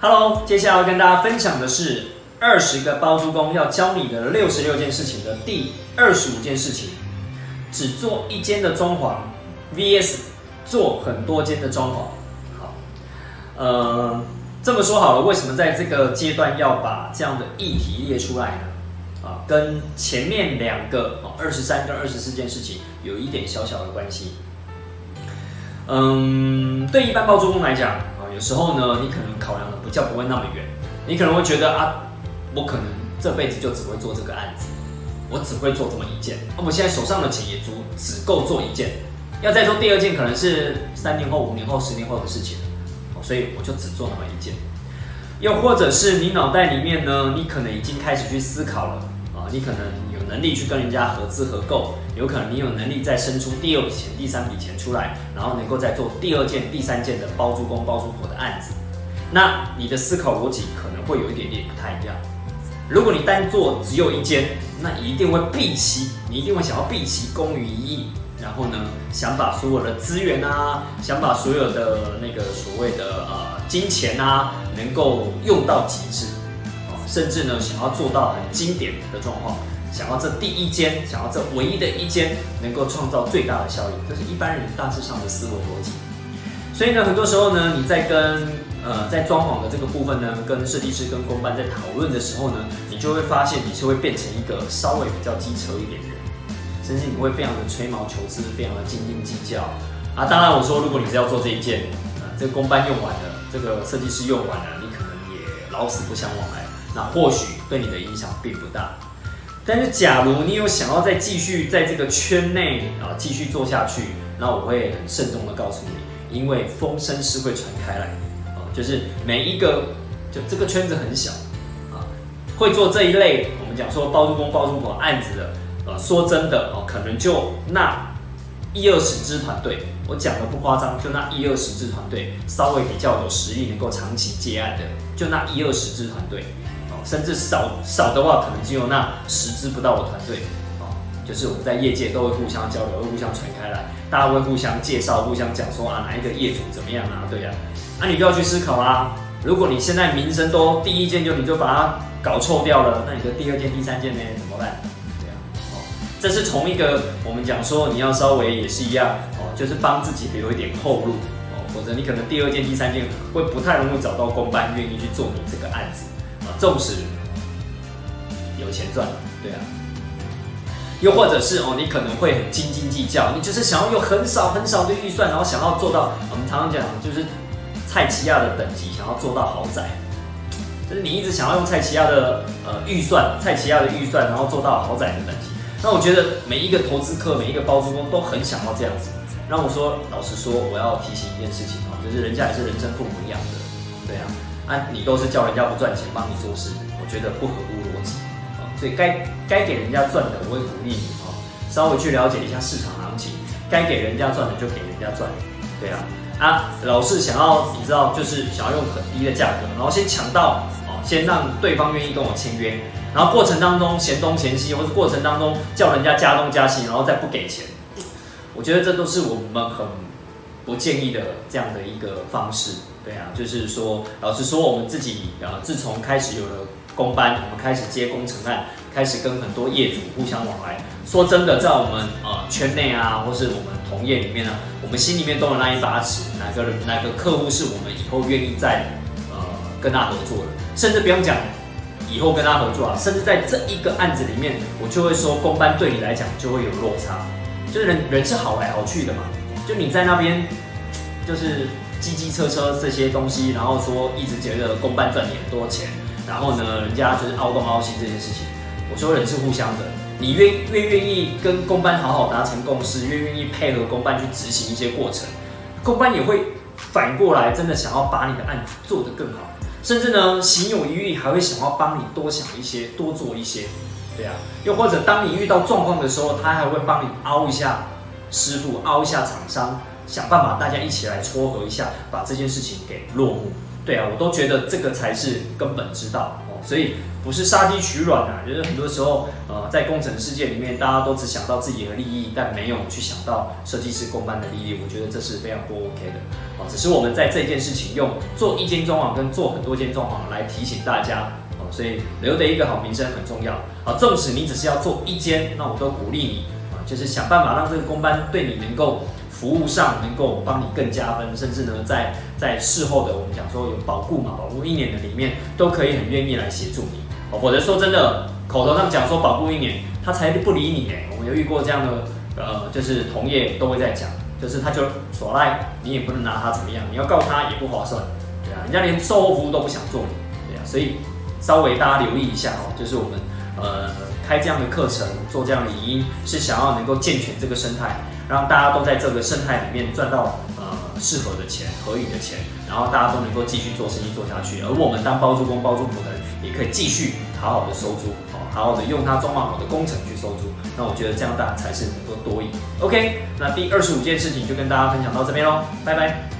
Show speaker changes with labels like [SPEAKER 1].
[SPEAKER 1] Hello，接下来要跟大家分享的是二十个包租公要教你的六十六件事情的第二十五件事情，只做一间的装潢 VS 做很多间的装潢。好，呃，这么说好了，为什么在这个阶段要把这样的议题列出来呢？啊，跟前面两个哦二十三跟二十四件事情有一点小小的关系。嗯，对一般包租公来讲有时候呢，你可能考量的不叫不会那么远，你可能会觉得啊，我可能这辈子就只会做这个案子，我只会做这么一件，那我现在手上的钱也足只够做一件，要再做第二件可能是三年后、五年后、十年后的事情，所以我就只做那么一件。又或者是你脑袋里面呢，你可能已经开始去思考了啊，你可能能力去跟人家合资合购。有可能你有能力再生出第二笔钱、第三笔钱出来，然后能够再做第二件、第三件的包租公、包租婆的案子。那你的思考逻辑可能会有一点点不太一样。如果你单做只有一间，那一定会毕其，你一定会想要毕其功于一役，然后呢，想把所有的资源啊，想把所有的那个所谓的呃金钱啊，能够用到极致，甚至呢，想要做到很经典的状况。想要这第一间，想要这唯一的一间，能够创造最大的效益，这是一般人大致上的思维逻辑。所以呢，很多时候呢，你在跟呃在装潢的这个部分呢，跟设计师跟工班在讨论的时候呢，你就会发现你是会变成一个稍微比较机车一点的人，甚至你会非常的吹毛求疵，非常的斤斤计较啊。当然，我说如果你是要做这一件，啊，这个工班用完了，这个设计师用完了，你可能也老死不相往来，那或许对你的影响并不大。但是，假如你有想要再继续在这个圈内啊继续做下去，那我会很慎重的告诉你，因为风声是会传开来啊，就是每一个就这个圈子很小啊，会做这一类我们讲说包租公包租婆案子的，呃，说真的哦，可能就那一二十支团队，我讲的不夸张，就那一二十支团队稍微比较有实力，能够长期接案的，就那一二十支团队。甚至少少的话，可能只有那十支不到的团队，啊，就是我们在业界都会互相交流，会互相传开来，大家会互相介绍，互相讲说啊，哪一个业主怎么样啊？对呀，啊，你就要去思考啊。如果你现在名声都第一件就你就把它搞臭掉了，那你的第二件、第三件呢怎么办？对呀，哦，这是从一个我们讲说你要稍微也是一样，哦，就是帮自己留一点后路，哦，否则你可能第二件、第三件会不太容易找到公班愿意去做你这个案子。纵使有钱赚，对啊，又或者是哦，你可能会很斤斤计较，你就是想要用很少很少的预算，然后想要做到我们常常讲就是蔡奇亚的等级，想要做到豪宅，就是你一直想要用蔡奇亚的呃预算，蔡奇亚的预算，然后做到豪宅的等级。那我觉得每一个投资客，每一个包租公都很想要这样子。那我说，老实说，我要提醒一件事情哦，就是人家也是人生父母养的，对啊。啊，你都是叫人家不赚钱帮你做事，我觉得不合乎逻辑啊。所以该该给人家赚的，我会鼓励你啊，稍微去了解一下市场行情，该给人家赚的就给人家赚，对啊。啊，老是想要你知道，就是想要用很低的价格，然后先抢到哦，先让对方愿意跟我签约，然后过程当中嫌东嫌西，或者过程当中叫人家加东加西，然后再不给钱，我觉得这都是我们很不建议的这样的一个方式。对啊，就是说，老实说，我们自己呃，自从开始有了工班，我们开始接工程案，开始跟很多业主互相往来。说真的，在我们呃圈内啊，或是我们同业里面呢，我们心里面都有那一把尺，哪个哪个客户是我们以后愿意在呃跟他合作的，甚至不用讲以后跟他合作啊，甚至在这一个案子里面，我就会说工班对你来讲就会有落差，就是人人是好来好去的嘛，就你在那边就是。机机车车这些东西，然后说一直觉得公办赚你很多钱，然后呢，人家就是凹东凹西这件事情。我说人是互相的，你愿越愿意跟公班好好达成共识，越愿意配合公办去执行一些过程，公班也会反过来真的想要把你的案子做得更好，甚至呢，行有余力还会想要帮你多想一些，多做一些，对啊。又或者当你遇到状况的时候，他还会帮你凹一下师傅，凹一下厂商。想办法，大家一起来撮合一下，把这件事情给落幕。对啊，我都觉得这个才是根本之道哦。所以不是杀鸡取卵啊，就是很多时候呃在工程世界里面，大家都只想到自己的利益，但没有去想到设计师工班的利益，我觉得这是非常不 OK 的哦。只是我们在这件事情用做一间装潢跟做很多间装潢来提醒大家哦，所以留得一个好名声很重要啊。纵使你只是要做一间，那我都鼓励你啊，就是想办法让这个工班对你能够。服务上能够帮你更加分，甚至呢，在在事后的我们讲说有保固嘛，保固一年的里面都可以很愿意来协助你。哦，否则说真的，口头上讲说保固一年，他才不理你呢。我们有遇过这样的，呃，就是同业都会在讲，就是他就耍赖，你也不能拿他怎么样，你要告他也不划算，对啊，人家连售后服务都不想做，对啊，所以稍微大家留意一下哦，就是我们呃开这样的课程，做这样的语音，是想要能够健全这个生态。让大家都在这个生态里面赚到呃适合的钱、合理的钱，然后大家都能够继续做生意做下去，而我们当包租公、包租婆的人也可以继续好好的收租，好好的用它装满我的工程去收租。那我觉得这样大家才是能够多赢。OK，那第二十五件事情就跟大家分享到这边喽，拜拜。